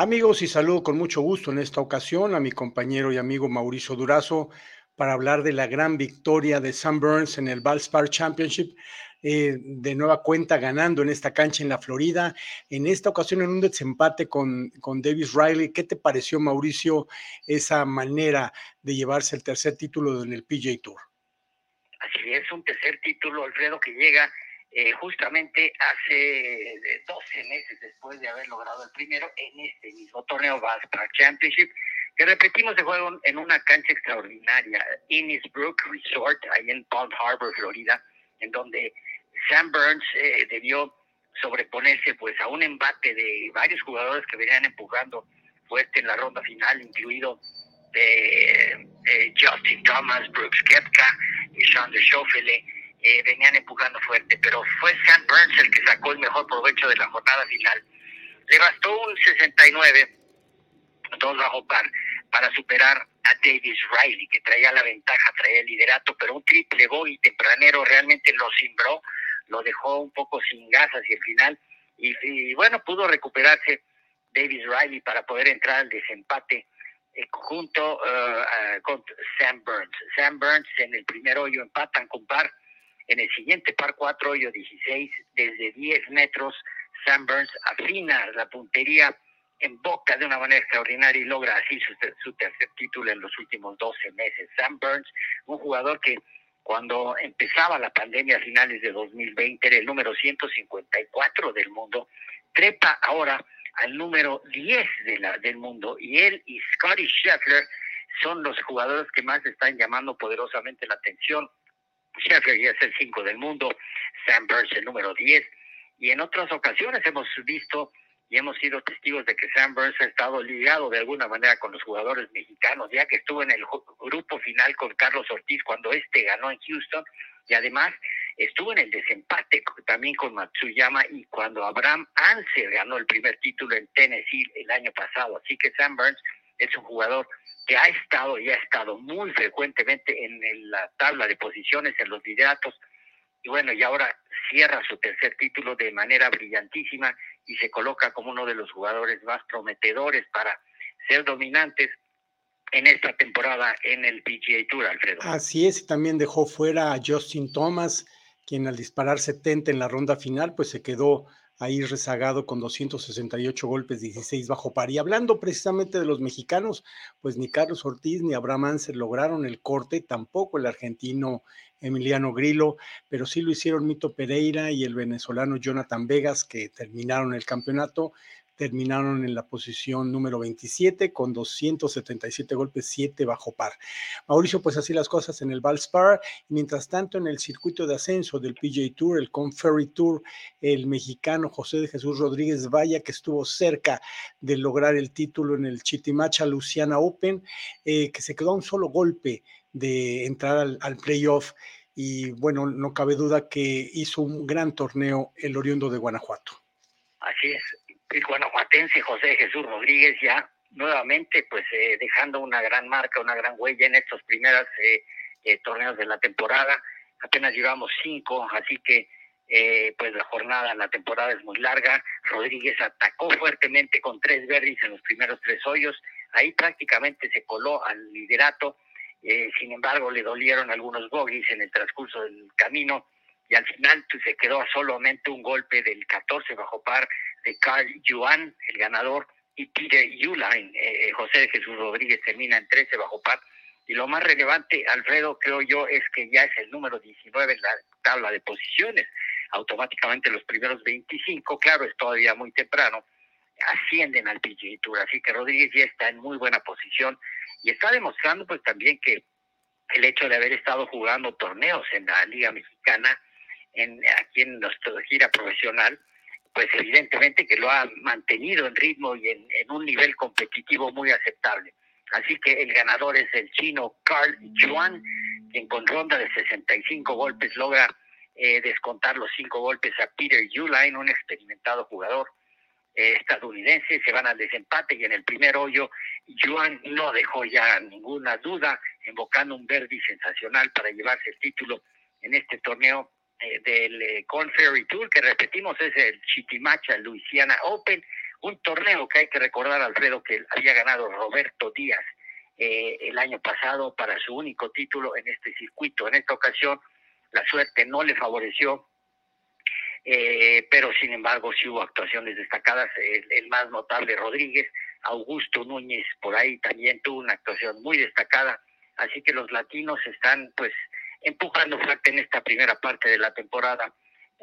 Amigos, y saludo con mucho gusto en esta ocasión a mi compañero y amigo Mauricio Durazo para hablar de la gran victoria de Sam Burns en el Valspar Championship. Eh, de nueva cuenta ganando en esta cancha en la Florida, en esta ocasión en un desempate con, con Davis Riley. ¿Qué te pareció, Mauricio, esa manera de llevarse el tercer título en el PJ Tour? Así es, un tercer título, Alfredo, que llega eh, justamente hace 12 meses después de haber logrado el primero en este mismo torneo Valspar Championship, que repetimos de juego en una cancha extraordinaria, Innisbrook Resort, ahí en Palm Harbor, Florida, en donde Sam Burns eh, debió sobreponerse pues a un embate de varios jugadores que venían empujando fuerte en la ronda final, incluido de, Justin Thomas, Brooks Kepka, y Sean de Schoffele, eh, venían empujando fuerte, pero fue Sam Burns el que sacó el mejor provecho de la jornada final. Le bastó un 69, dos bajo par, para superar a Davis Riley, que traía la ventaja, traía el liderato, pero un triple y tempranero realmente lo cimbró, lo dejó un poco sin gas hacia el final, y, bueno, pudo recuperarse Davis Riley para poder entrar al desempate eh, junto eh, con Sam Burns. Sam Burns en el primer hoyo empatan con par en el siguiente par 4 hoyo 16, desde 10 metros, Sam Burns afina la puntería en boca de una manera extraordinaria y logra así su, tercer título en los últimos 12 meses. Sam Burns, un jugador que cuando empezaba la pandemia a finales de 2020 era el número 154 del mundo, trepa ahora al número 10 de la, del mundo y él y Scotty Scheffler son los jugadores que más están llamando poderosamente la atención Sheffield ya es el 5 del mundo, Sam Burns el número 10. Y en otras ocasiones hemos visto y hemos sido testigos de que Sam Burns ha estado ligado de alguna manera con los jugadores mexicanos, ya que estuvo en el grupo final con Carlos Ortiz cuando este ganó en Houston y además estuvo en el desempate también con Matsuyama y cuando Abraham Anser ganó el primer título en Tennessee el año pasado. Así que Sam Burns es un jugador que ha estado y ha estado muy frecuentemente en la tabla de posiciones, en los lideratos, y bueno, y ahora cierra su tercer título de manera brillantísima y se coloca como uno de los jugadores más prometedores para ser dominantes en esta temporada en el PGA Tour, Alfredo. Así es, y también dejó fuera a Justin Thomas, quien al disparar 70 en la ronda final, pues se quedó ahí rezagado con 268 golpes, 16 bajo par. Y hablando precisamente de los mexicanos, pues ni Carlos Ortiz ni Abraham Anser lograron el corte, tampoco el argentino Emiliano Grillo, pero sí lo hicieron Mito Pereira y el venezolano Jonathan Vegas, que terminaron el campeonato terminaron en la posición número 27 con 277 golpes, 7 bajo par. Mauricio, pues así las cosas en el Valspar. Mientras tanto, en el circuito de ascenso del PJ Tour, el Conferry Tour, el mexicano José de Jesús Rodríguez Valla, que estuvo cerca de lograr el título en el Chitimacha Luciana Open, eh, que se quedó a un solo golpe de entrar al, al playoff y bueno, no cabe duda que hizo un gran torneo el Oriundo de Guanajuato. Así es, el guanajuatense José Jesús Rodríguez ya nuevamente pues eh, dejando una gran marca, una gran huella en estos primeros eh, eh, torneos de la temporada. Apenas llevamos cinco, así que pues la jornada, la temporada es muy larga. Rodríguez atacó fuertemente con tres verdes en los primeros tres hoyos. Ahí prácticamente se coló al liderato. sin embargo, le dolieron algunos bogies en el transcurso del camino y al final pues, se quedó a solamente un golpe del 14 bajo par de Carl Yuan, el ganador, y Peter Uline, eh, eh, José Jesús Rodríguez termina en 13 bajo par. Y lo más relevante, Alfredo, creo yo, es que ya es el número 19 en la tabla de posiciones. Automáticamente los primeros 25, claro, es todavía muy temprano, ascienden al PGA Tour. Así que Rodríguez ya está en muy buena posición y está demostrando pues también que el hecho de haber estado jugando torneos en la Liga Mexicana, en, aquí en nuestra gira profesional, pues evidentemente que lo ha mantenido en ritmo y en, un nivel competitivo muy aceptable. Así que el ganador es el chino Carl Yuan, quien con ronda de 65 golpes logra eh, descontar los cinco golpes a Peter Uline, un experimentado jugador eh, estadounidense. Se van al desempate y en el primer hoyo Yuan no dejó ya ninguna duda, invocando un verde sensacional para llevarse el título en este torneo eh, del eh, Tour, que repetimos es el Chitimacha Louisiana Open, Un torneo que hay que recordar, Alfredo, que había ganado Roberto Díaz eh, el año pasado para su único título en este circuito. En esta ocasión la suerte no le favoreció, eh, pero sin embargo sí hubo actuaciones destacadas. El, más notable, Rodríguez, Augusto Núñez, por ahí también tuvo una actuación muy destacada. Así que los latinos están pues empujando fuerte en esta primera parte de la temporada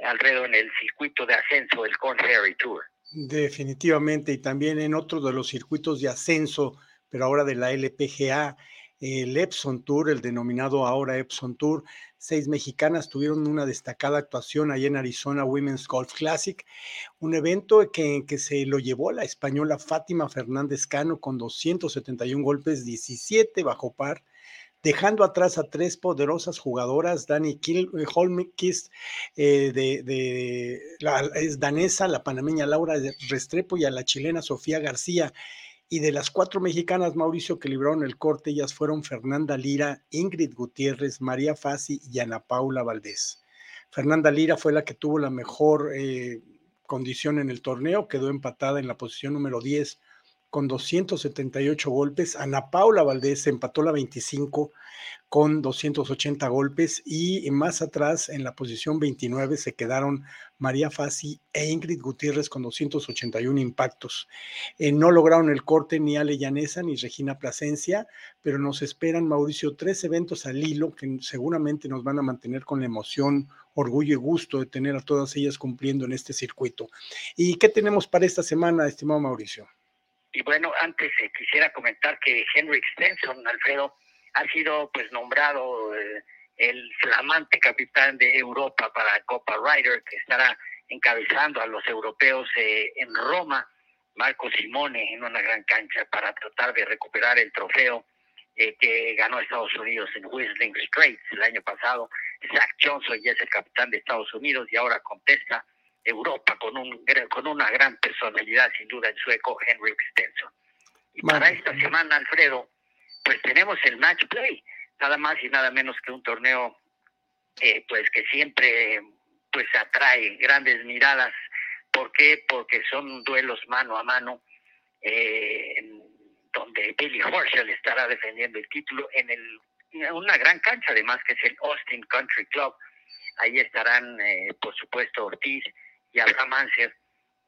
alrededor en el circuito de ascenso del Corn Ferry Tour. Definitivamente, y también en otro de los circuitos de ascenso, pero ahora de la LPGA, el Epson Tour, el denominado ahora Epson Tour. Seis mexicanas tuvieron una destacada actuación ahí en Arizona Women's Golf Classic, un evento que, que se lo llevó la española Fátima Fernández Cano con 271 golpes, 17 bajo par, dejando atrás a tres poderosas jugadoras, Dani eh, Holmquist, eh, de, la, es danesa, la panameña Laura Restrepo y a la chilena Sofía García. Y de las cuatro mexicanas, Mauricio, que libraron el corte, ellas fueron Fernanda Lira, Ingrid Gutiérrez, María Fasi y Ana Paula Valdés. Fernanda Lira fue la que tuvo la mejor eh, condición en el torneo, quedó empatada en la posición número 10 con 278 golpes. Ana Paula Valdés empató la 25 con 280 golpes y más atrás en la posición 29 se quedaron María Fassi e Ingrid Gutiérrez con 281 impactos. Eh, no lograron el corte ni Ale Llanesa ni Regina Plasencia, pero nos esperan, Mauricio, tres eventos al hilo que seguramente nos van a mantener con la emoción, orgullo y gusto de tener a todas ellas cumpliendo en este circuito. ¿Y qué tenemos para esta semana, estimado Mauricio? Y bueno, antes eh, quisiera comentar que Henrik Stenson, Alfredo, ha sido pues nombrado eh, el flamante capitán de Europa para Copa Ryder, que estará encabezando a los europeos eh, en Roma, Marco Simone en una gran cancha para tratar de recuperar el trofeo que ganó Estados Unidos en Whistling Straits el año pasado. Zach Johnson ya es el capitán de Estados Unidos y ahora contesta Europa con, un, con una gran personalidad, sin duda, el sueco Henrik Stenson. Y para esta semana, Alfredo, pues tenemos el match play, nada más y nada menos que un torneo eh, pues que siempre pues atrae grandes miradas. ¿Por qué? Porque son duelos mano a mano, eh, donde Billy Horschel estará defendiendo el título en, el, en una gran cancha, además que es el Austin Country Club. Ahí estarán, eh, por supuesto, Ortiz, y Abraham Anser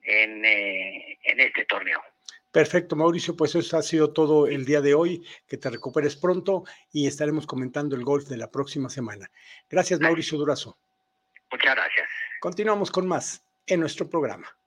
en, eh, en este torneo. Perfecto, Mauricio, pues eso ha sido todo el día de hoy. Que te recuperes pronto y estaremos comentando el golf de la próxima semana. Gracias, Mauricio Durazo. Muchas gracias. Continuamos con más en nuestro programa.